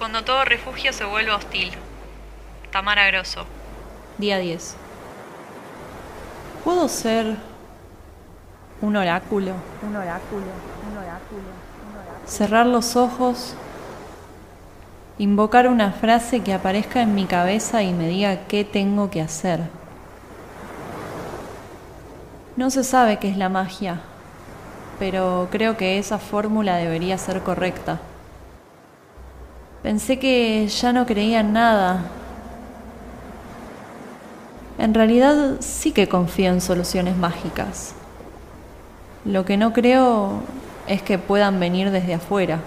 Cuando todo refugio se vuelve hostil. Tamara Grosso. Día 10. ¿Puedo ser un oráculo? Un oráculo, un oráculo, un oráculo. Cerrar los ojos, invocar una frase que aparezca en mi cabeza y me diga qué tengo que hacer. No se sabe qué es la magia, pero creo que esa fórmula debería ser correcta. Pensé que ya no creía en nada. En realidad sí que confío en soluciones mágicas. Lo que no creo es que puedan venir desde afuera.